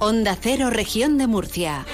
Onda Cero, región de Murcia.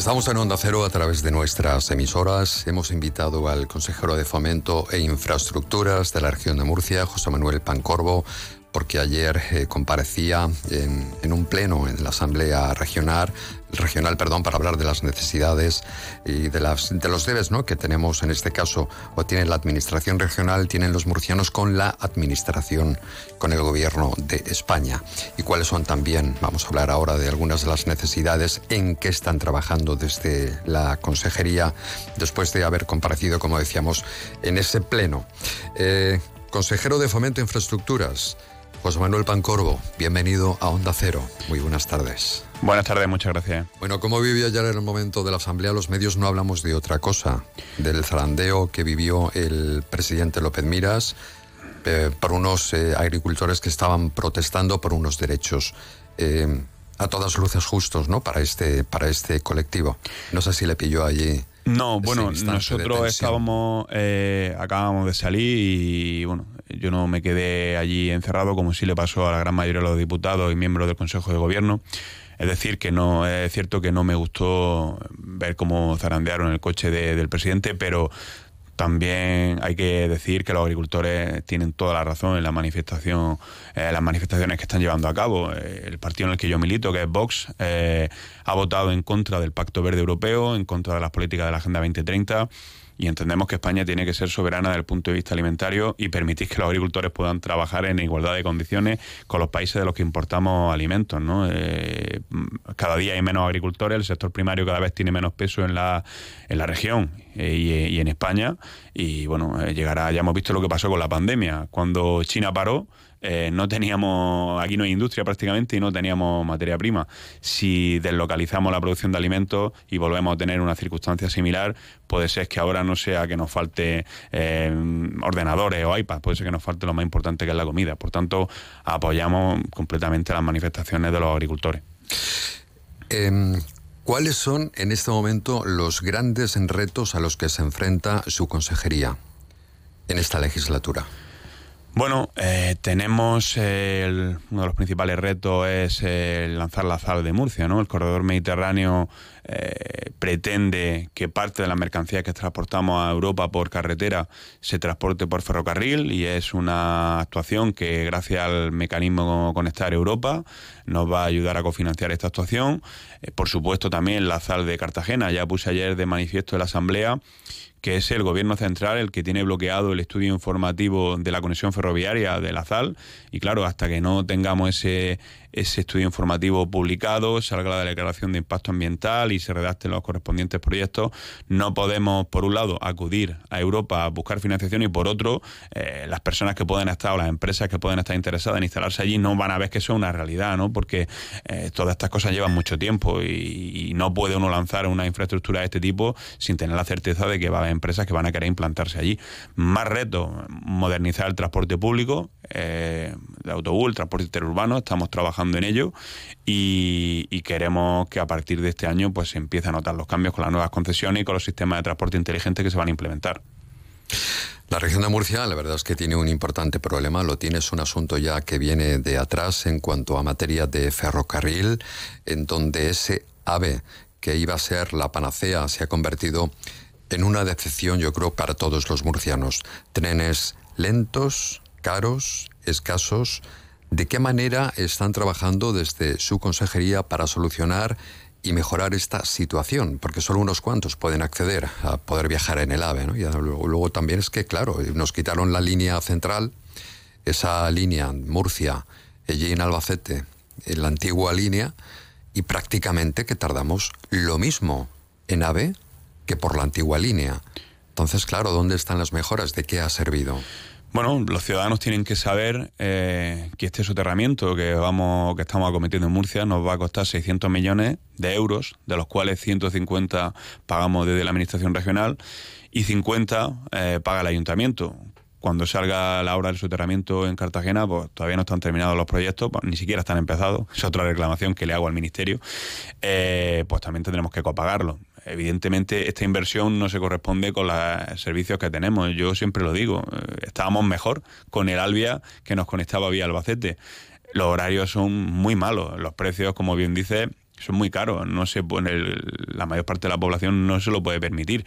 Estamos en Onda Cero a través de nuestras emisoras. Hemos invitado al consejero de Fomento e Infraestructuras de la región de Murcia, José Manuel Pancorbo, porque ayer eh, comparecía en, un pleno en la Asamblea Regional, regional perdón, para hablar de las necesidades y de, las, de los debes ¿no? que tenemos en este caso, o tiene la Administración Regional, tienen los murcianos con la Administración, con el Gobierno de España. Y cuáles son también, vamos a hablar ahora de algunas de las necesidades en que están trabajando desde la Consejería, después de haber comparecido, como decíamos, en ese pleno. Eh, consejero de Fomento e Infraestructuras. José Manuel Pancorbo, bienvenido a Onda Cero. Muy buenas tardes. Buenas tardes, muchas gracias. Bueno, como vivió ayer en el momento de la Asamblea, los medios no hablamos de otra cosa, del zarandeo que vivió el presidente López Miras eh, por unos eh, agricultores que estaban protestando por unos derechos. Eh, a todas luces justos, ¿no? Para este, para este colectivo. No sé si le pilló allí no, bueno, nosotros estábamos, eh, acabamos de salir y bueno, yo no me quedé allí encerrado como sí le pasó a la gran mayoría de los diputados y miembros del Consejo de Gobierno. Es decir, que no es cierto que no me gustó ver cómo zarandearon el coche del presidente, pero también hay que decir que los agricultores tienen toda la razón en la manifestación, eh, las manifestaciones que están llevando a cabo. Eh, el partido en el que yo milito, que es Vox, eh, ha votado en contra del Pacto Verde Europeo, en contra de las políticas de la Agenda 2030 y entendemos que España tiene que ser soberana desde el punto de vista alimentario y permitir que los agricultores puedan trabajar en igualdad de condiciones con los países de los que importamos alimentos. ¿no? Eh, cada día hay menos agricultores, el sector primario cada vez tiene menos peso en la, en la región eh, y, en España. Y bueno, eh, llegará, ya hemos visto lo que pasó con la pandemia. Cuando China paró, eh, no teníamos, aquí no hay industria prácticamente y no teníamos materia prima. Si deslocalizamos la producción de alimentos y volvemos a tener una circunstancia similar, puede ser que ahora no sea que nos falte eh, ordenadores o iPads, puede ser que nos falte lo más importante que es la comida. Por tanto, apoyamos completamente las manifestaciones de los agricultores. Em, ¿Cuáles son en este momento los grandes retos a los que se enfrenta su consejería en esta legislatura? Bueno, eh, tenemos uno de los principales retos es lanzar la sal de Murcia, ¿no? El corredor mediterráneo eh, pretende que parte de la mercancía que transportamos a Europa por carretera se transporte por ferrocarril y es una actuación que gracias al mecanismo Conectar Europa nos va a ayudar a cofinanciar esta actuación. Eh, por supuesto también la sal de Cartagena, ya puse ayer de manifiesto en la Asamblea que es el gobierno central el que tiene bloqueado el estudio informativo de la conexión ferroviaria de la ZAL. Y claro, hasta que no tengamos ese, ese estudio informativo publicado, salga la declaración de impacto ambiental y se redacten los correspondientes proyectos, no podemos, por un lado, acudir a Europa a buscar financiación y por otro, eh, las personas que pueden estar o las empresas que pueden estar interesadas en instalarse allí no van a ver que eso es una realidad, ¿no? Porque eh, todas estas cosas llevan mucho tiempo y, no puede uno lanzar una infraestructura de este tipo sin tener la certeza de que va a haber empresas que van a querer implantarse allí. Más reto, modernizar el transporte público, eh, de autobús, el transporte interurbano, estamos trabajando en ello y, queremos que a partir de este año pues se empiece a notar los cambios con las nuevas concesiones y con los sistemas de transporte inteligente que se van a implementar. La región de Murcia, la verdad es que tiene un importante problema. Lo tiene, es un asunto ya que viene de atrás en cuanto a materia de ferrocarril, en donde ese AVE que iba a ser la panacea se ha convertido en una decepción, yo creo, para todos los murcianos. Trenes lentos, caros, escasos, ¿De qué manera están trabajando desde su consejería para solucionar y mejorar esta situación? Porque solo unos cuantos pueden acceder a poder viajar en el AVE. Y luego, también es que, claro, nos quitaron la línea central, esa línea Murcia, allí en Albacete, la antigua línea, y prácticamente que tardamos lo mismo en AVE que por la antigua línea. Entonces, claro, ¿dónde están las mejoras? ¿De qué ha servido? Bueno, los ciudadanos tienen que saber eh, que este soterramiento que vamos, que estamos acometiendo en Murcia nos va a costar 600 millones de euros, de los cuales 150 pagamos desde la administración regional y 50 eh, paga el ayuntamiento. cuando salga la obra del soterramiento en Cartagena, pues todavía no están terminados los proyectos, pues, ni siquiera están empezados, es otra reclamación que le hago al Ministerio, eh, pues también tendremos que copagarlo. Evidentemente, esta inversión no se corresponde con los servicios que tenemos. Yo siempre lo digo, eh, estábamos mejor con el Albia que nos conectaba vía Albacete. Los horarios son muy malos, los precios, como bien dice, son muy caros. No se pone la mayor parte de la población no se lo puede permitir.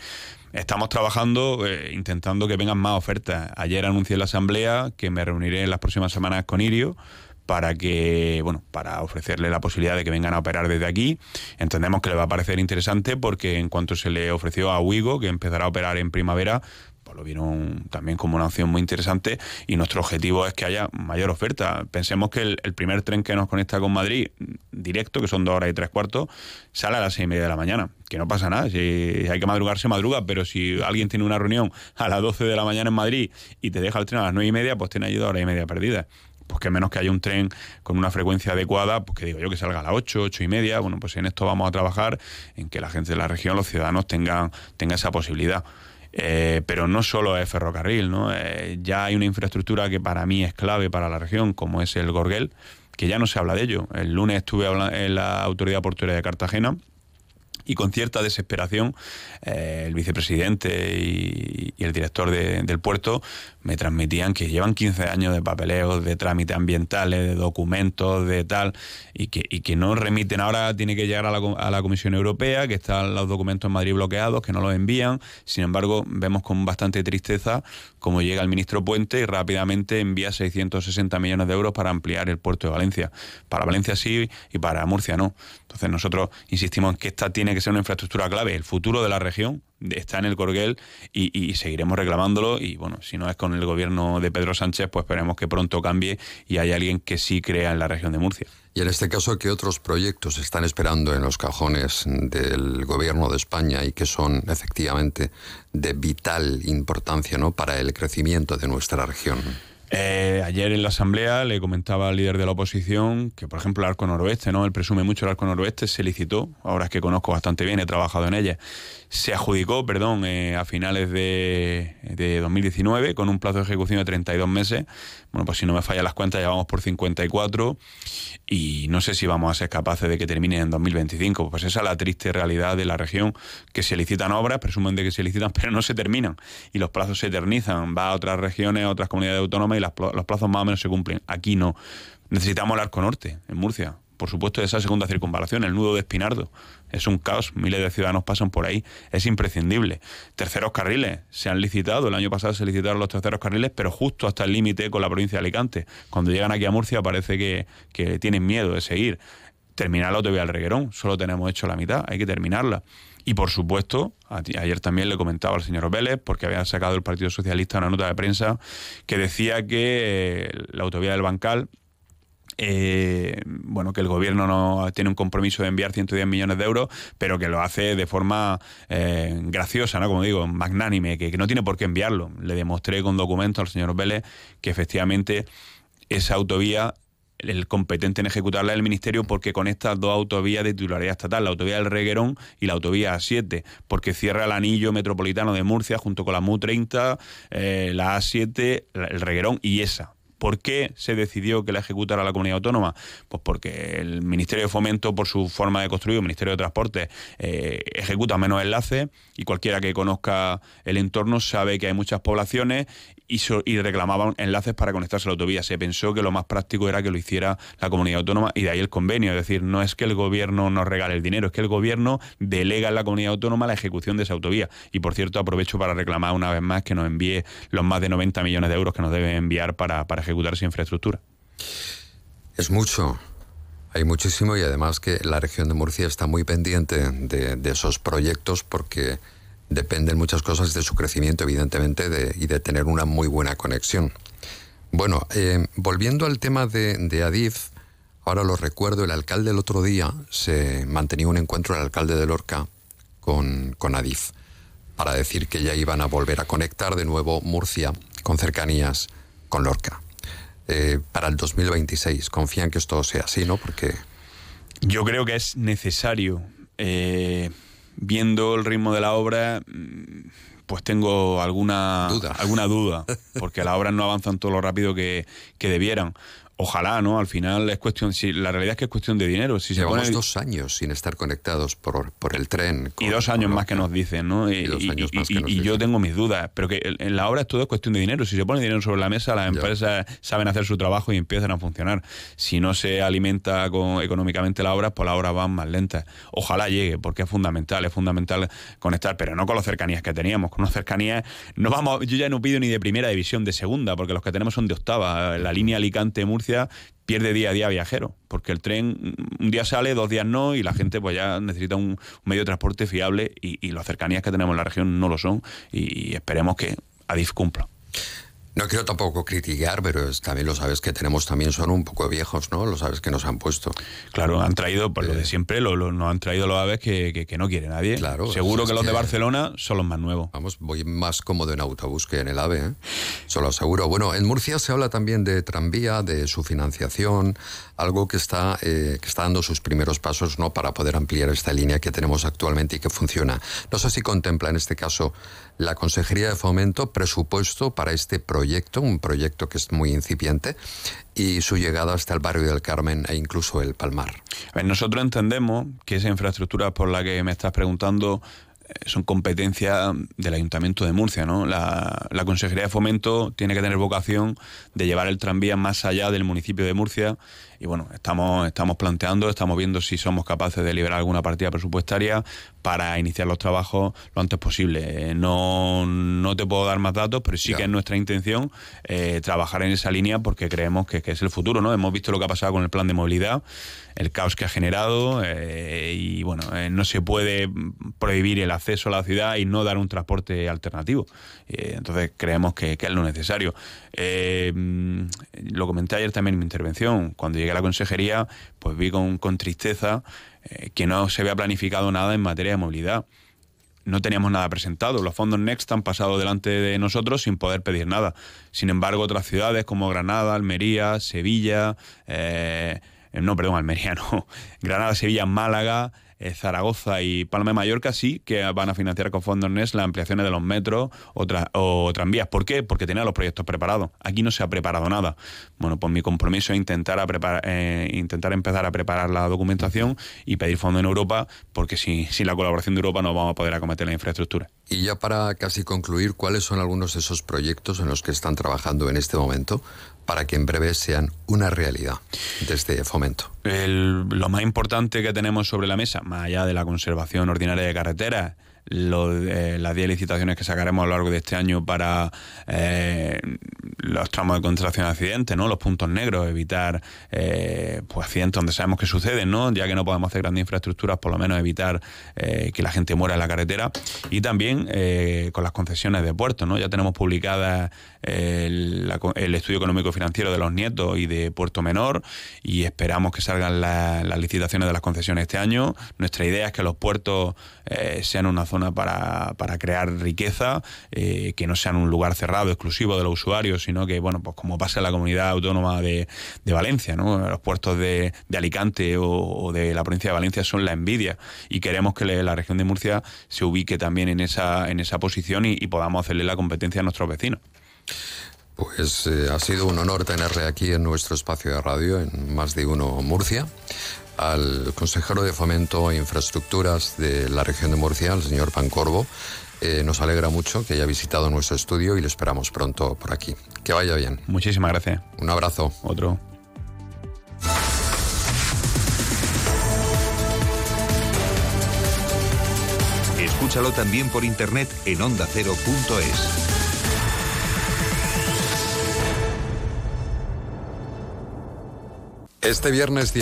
Estamos trabajando, eh, intentando que vengan más ofertas. Ayer anuncié en la asamblea que me reuniré en las próximas semanas con Irio para que, bueno, para ofrecerle la posibilidad de que vengan a operar desde aquí. Entendemos que le va a parecer interesante porque en cuanto se le ofreció a Wigo, que empezará a operar en primavera, pues lo vieron también como una opción muy interesante y nuestro objetivo es que haya mayor oferta. Pensemos que el, primer tren que nos conecta con Madrid, directo, que son dos horas y tres cuartos, sale a las seis y media de la mañana. Que no pasa nada, si hay que madrugar, se madruga, pero si alguien tiene una reunión a las doce de la mañana en Madrid y te deja el tren a las nueve y media, pues tiene ahí dos horas y media perdidas pues que menos que haya un tren con una frecuencia adecuada, pues que digo yo que salga a las 8, 8 y media, bueno, pues en esto vamos a trabajar, en que la gente de la región, los ciudadanos tengan, tengan esa posibilidad. Eh, pero no solo es ferrocarril, ¿no? Eh, ya hay una infraestructura que para mí es clave para la región, como es el Gorguel, que ya no se habla de ello. El lunes estuve en la Autoridad Portuaria de Cartagena y con cierta desesperación eh, el vicepresidente y, el director del puerto me transmitían que llevan 15 años de papeleos, de trámites ambientales, de documentos, de tal, y que, y que no remiten. Ahora tiene que llegar a la, a la Comisión Europea, que están los documentos en Madrid bloqueados, que no los envían. Sin embargo, vemos con bastante tristeza cómo llega el ministro Puente y rápidamente envía 660 millones de euros para ampliar el puerto de Valencia. Para Valencia sí y para Murcia no. Entonces nosotros insistimos en que esta tiene que ser una infraestructura clave. El futuro de la región está en el Corguel y, seguiremos reclamándolo. Y bueno, si no es con el gobierno de Pedro Sánchez, pues esperemos que pronto cambie y haya alguien que sí crea en la región de Murcia. Y en este caso, ¿qué otros proyectos están esperando en los cajones del gobierno de España y que son efectivamente de vital importancia ¿no? para el crecimiento de nuestra región? Eh, ayer en la asamblea le comentaba al líder de la oposición que, por ejemplo, el arco noroeste, ¿no? Él presume mucho el arco noroeste, se licitó, ahora es que conozco bastante bien, he trabajado en ella, se adjudicó, perdón, eh, a finales de, de, 2019 con un plazo de ejecución de 32 meses. Bueno, pues si no me fallan las cuentas, ya vamos por 54 y no sé si vamos a ser capaces de que termine en 2025. Pues esa es la triste realidad de la región, que se licitan obras, presumen de que se licitan, pero no se terminan y los plazos se eternizan. Va a otras regiones, a otras comunidades autónomas y los plazos más o menos se cumplen. Aquí no. Necesitamos el arco norte, en Murcia por supuesto, esa segunda circunvalación, el nudo de Espinardo. Es un caos, miles de ciudadanos pasan por ahí, es imprescindible. Terceros carriles, se han licitado, el año pasado se licitaron los terceros carriles, pero justo hasta el límite con la provincia de Alicante. Cuando llegan aquí a Murcia parece que, que tienen miedo de seguir. Terminar la autovía del Reguerón, solo tenemos hecho la mitad, hay que terminarla. Y por supuesto, ayer también le comentaba al señor Vélez, porque había sacado el Partido Socialista una nota de prensa que decía que la autovía del Bancal eh, bueno, que el gobierno no tiene un compromiso de enviar 110 millones de euros, pero que lo hace de forma eh, graciosa, ¿no? Como digo, magnánime, que, no tiene por qué enviarlo. Le demostré con documentos al señor Vélez que efectivamente esa autovía el competente en ejecutarla es el Ministerio porque conecta dos autovías de titularidad estatal, la autovía del Reguerón y la autovía A7, porque cierra el anillo metropolitano de Murcia junto con la MU30, eh, la A7, el Reguerón y esa. ¿Por qué se decidió que la ejecutara la comunidad autónoma? Pues porque el Ministerio de Fomento, por su forma de construir, el Ministerio de Transporte, eh, ejecuta menos enlaces y cualquiera que conozca el entorno sabe que hay muchas poblaciones y, reclamaban enlaces para conectarse a la autovía. Se pensó que lo más práctico era que lo hiciera la comunidad autónoma y de ahí el convenio. Es decir, no es que el gobierno nos regale el dinero, es que el gobierno delega en la comunidad autónoma la ejecución de esa autovía. Y por cierto, aprovecho para reclamar una vez más que nos envíe los más de 90 millones de euros que nos debe enviar para, ejecutar esa infraestructura. Es mucho. Hay muchísimo y además que la región de Murcia está muy pendiente de esos proyectos porque dependen muchas cosas de su crecimiento, evidentemente, de, y de tener una muy buena conexión. Bueno, eh, volviendo al tema de, Adif, ahora lo recuerdo, el alcalde el otro día se mantenía un encuentro, el alcalde de Lorca, con, con Adif, para decir que ya iban a volver a conectar de nuevo Murcia con cercanías con Lorca. Eh, para el 2026, confían que esto sea así, ¿no? Porque... Yo creo que es necesario. Eh viendo el ritmo de la obra, mm, pues tengo alguna duda, alguna duda porque las obras no avanzan todo lo rápido que, que debieran. Ojalá, ¿no? Al final es cuestión, si la realidad es que es cuestión de dinero. Si Llevamos dos años sin estar conectados por, por el tren. y dos años más que nos dicen, ¿no? Y, yo tengo mis dudas, pero que en la obra es todo cuestión de dinero. Si se pone dinero sobre la mesa, las empresas saben hacer su trabajo y empiezan a funcionar. Si no se alimenta con, económicamente la obra, pues las obras van más lentas. Ojalá llegue, porque es fundamental, es fundamental conectar, pero no con las cercanías que teníamos. Con las cercanías, no vamos, yo ya no pido ni de primera división, de segunda, porque los que tenemos son de octava. La línea Alicante-Murcia pierde día a día viajero, porque el tren un día sale, dos días no, y la gente pues ya necesita un, medio de transporte fiable y, las cercanías que tenemos en la región no lo son y esperemos que Adif cumpla. No quiero tampoco criticar, pero también lo sabes que tenemos también son un poco viejos, ¿no? Lo sabes que nos han puesto. Claro, han traído, por lo de eh. siempre, lo, nos han traído los aves que, que, no quiere nadie. Claro. Seguro que los de Barcelona son los más nuevos. Vamos, voy más cómodo en autobús que en el AVE, ¿eh? Eso lo aseguro. Bueno, en Murcia se habla también de tranvía, de su financiación, algo que está, eh, que está dando sus primeros pasos, ¿no? Para poder ampliar esta línea que tenemos actualmente y que funciona. No sé si contempla en este caso la Consejería de Fomento presupuesto para este proyecto, un proyecto que es muy incipiente, y su llegada hasta el barrio del Carmen e incluso el Palmar. nosotros entendemos que esa infraestructura por la que me estás preguntando eh, son competencia del Ayuntamiento de Murcia. ¿no? La, la, Consejería de Fomento tiene que tener vocación de llevar el tranvía más allá del municipio de Murcia y bueno, estamos, estamos planteando, estamos viendo si somos capaces de liberar alguna partida presupuestaria para iniciar los trabajos lo antes posible. Eh, no, no te puedo dar más datos, pero sí que es nuestra intención eh, trabajar en esa línea porque creemos que, es el futuro. ¿no? Hemos visto lo que ha pasado con el plan de movilidad, el caos que ha generado eh, y bueno, no se puede prohibir el acceso a la ciudad y no dar un transporte alternativo. entonces creemos que, que, es lo necesario. lo comenté ayer también en mi intervención, cuando llegué a la consejería, pues vi con, con tristeza eh, que no se había planificado nada en materia de movilidad. No teníamos nada presentado. Los fondos Next han pasado delante de nosotros sin poder pedir nada. Sin embargo, otras ciudades como Granada, Almería, Sevilla, eh, no, perdón, Almería no, Granada, Sevilla, Málaga, eh, Zaragoza y Palma de Mallorca sí que van a financiar con fondos NES las ampliaciones de los metros o, o tranvías. ¿Por qué? Porque tenían los proyectos preparados. Aquí no se ha preparado nada. Bueno, pues mi compromiso es intentar, a preparar, eh, intentar empezar a preparar la documentación y pedir fondos en Europa, porque sin, sin la colaboración de Europa no vamos a poder acometer la infraestructura. Y ya para casi concluir, ¿cuáles son algunos de esos proyectos en los que están trabajando en este momento para que en breve sean una realidad desde fomento? lo más importante que tenemos sobre la mesa, más allá de la conservación ordinaria de carreteras, eh, las 10 licitaciones que sacaremos a lo largo de este año para eh, los tramos de contracción de accidentes, ¿no? los puntos negros, evitar eh, pues accidentes donde sabemos que suceden, ¿no? ya que no podemos hacer grandes infraestructuras, por lo menos evitar que la gente muera en la carretera. Y también con las concesiones de puertos. ¿no? Ya tenemos publicada el, estudio económico financiero de los nietos y de Puerto Menor y esperamos que salgan las licitaciones de las concesiones este año. Nuestra idea es que los puertos sean una zona para, para crear riqueza, eh, que no sean un lugar cerrado, exclusivo de los usuarios, sino que, bueno, pues como pasa en la comunidad autónoma de, de Valencia. Los puertos de, de Alicante o, de la provincia de Valencia son la envidia y queremos que la región de Murcia se ubique también en esa, en esa posición y, podamos hacerle la competencia a nuestros vecinos. Pues eh, ha sido un honor tenerle aquí en nuestro espacio de radio, en Más de Uno Murcia al consejero de Fomento e Infraestructuras de la región de Murcia, el señor Pancorvo. Eh, nos alegra mucho que haya visitado nuestro estudio y le esperamos pronto por aquí. Que vaya bien. Muchísimas gracias. Un abrazo. Otro. Escúchalo también por internet en ondacero.es. Este viernes 10